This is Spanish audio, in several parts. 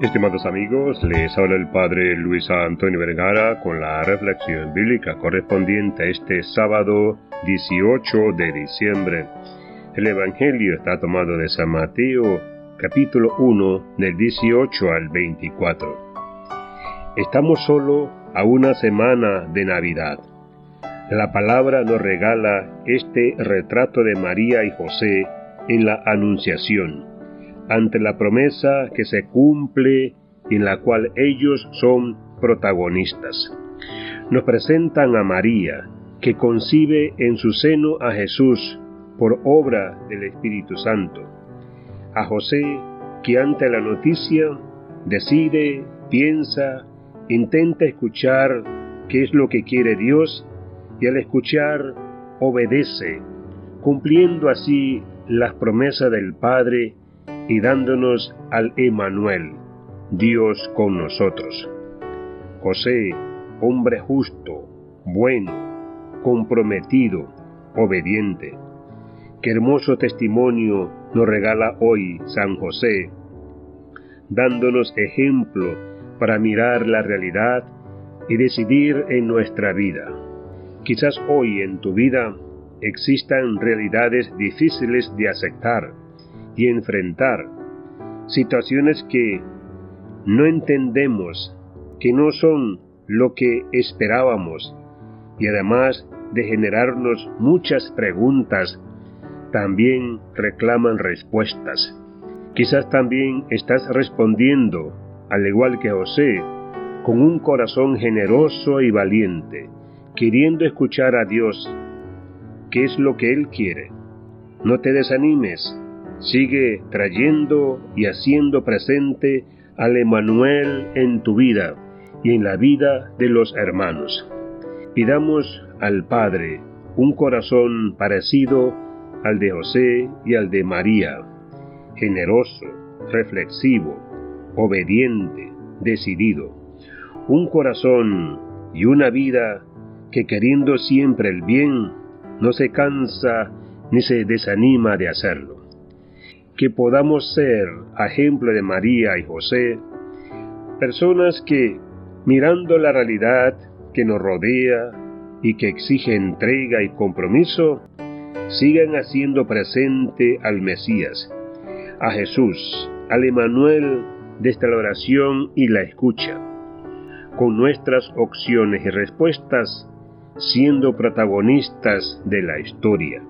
Estimados amigos, les habla el Padre Luis Antonio Vergara con la reflexión bíblica correspondiente a este sábado 18 de diciembre. El Evangelio está tomado de San Mateo, capítulo 1, del 18 al 24. Estamos solo a una semana de Navidad. La palabra nos regala este retrato de María y José en la Anunciación ante la promesa que se cumple y en la cual ellos son protagonistas. Nos presentan a María, que concibe en su seno a Jesús por obra del Espíritu Santo, a José, que ante la noticia decide, piensa, intenta escuchar qué es lo que quiere Dios y al escuchar obedece, cumpliendo así las promesas del Padre y dándonos al Emanuel, Dios con nosotros. José, hombre justo, bueno, comprometido, obediente. Qué hermoso testimonio nos regala hoy San José, dándonos ejemplo para mirar la realidad y decidir en nuestra vida. Quizás hoy en tu vida existan realidades difíciles de aceptar, y enfrentar situaciones que no entendemos, que no son lo que esperábamos y además de generarnos muchas preguntas, también reclaman respuestas. Quizás también estás respondiendo, al igual que José, con un corazón generoso y valiente, queriendo escuchar a Dios, qué es lo que Él quiere. No te desanimes, Sigue trayendo y haciendo presente al Emanuel en tu vida y en la vida de los hermanos. Pidamos al Padre un corazón parecido al de José y al de María, generoso, reflexivo, obediente, decidido. Un corazón y una vida que queriendo siempre el bien, no se cansa ni se desanima de hacerlo que podamos ser ejemplo de María y José, personas que, mirando la realidad que nos rodea y que exige entrega y compromiso, sigan haciendo presente al Mesías, a Jesús, al Emanuel desde la oración y la escucha, con nuestras opciones y respuestas siendo protagonistas de la historia.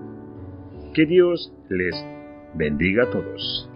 Que Dios les bendiga a todos.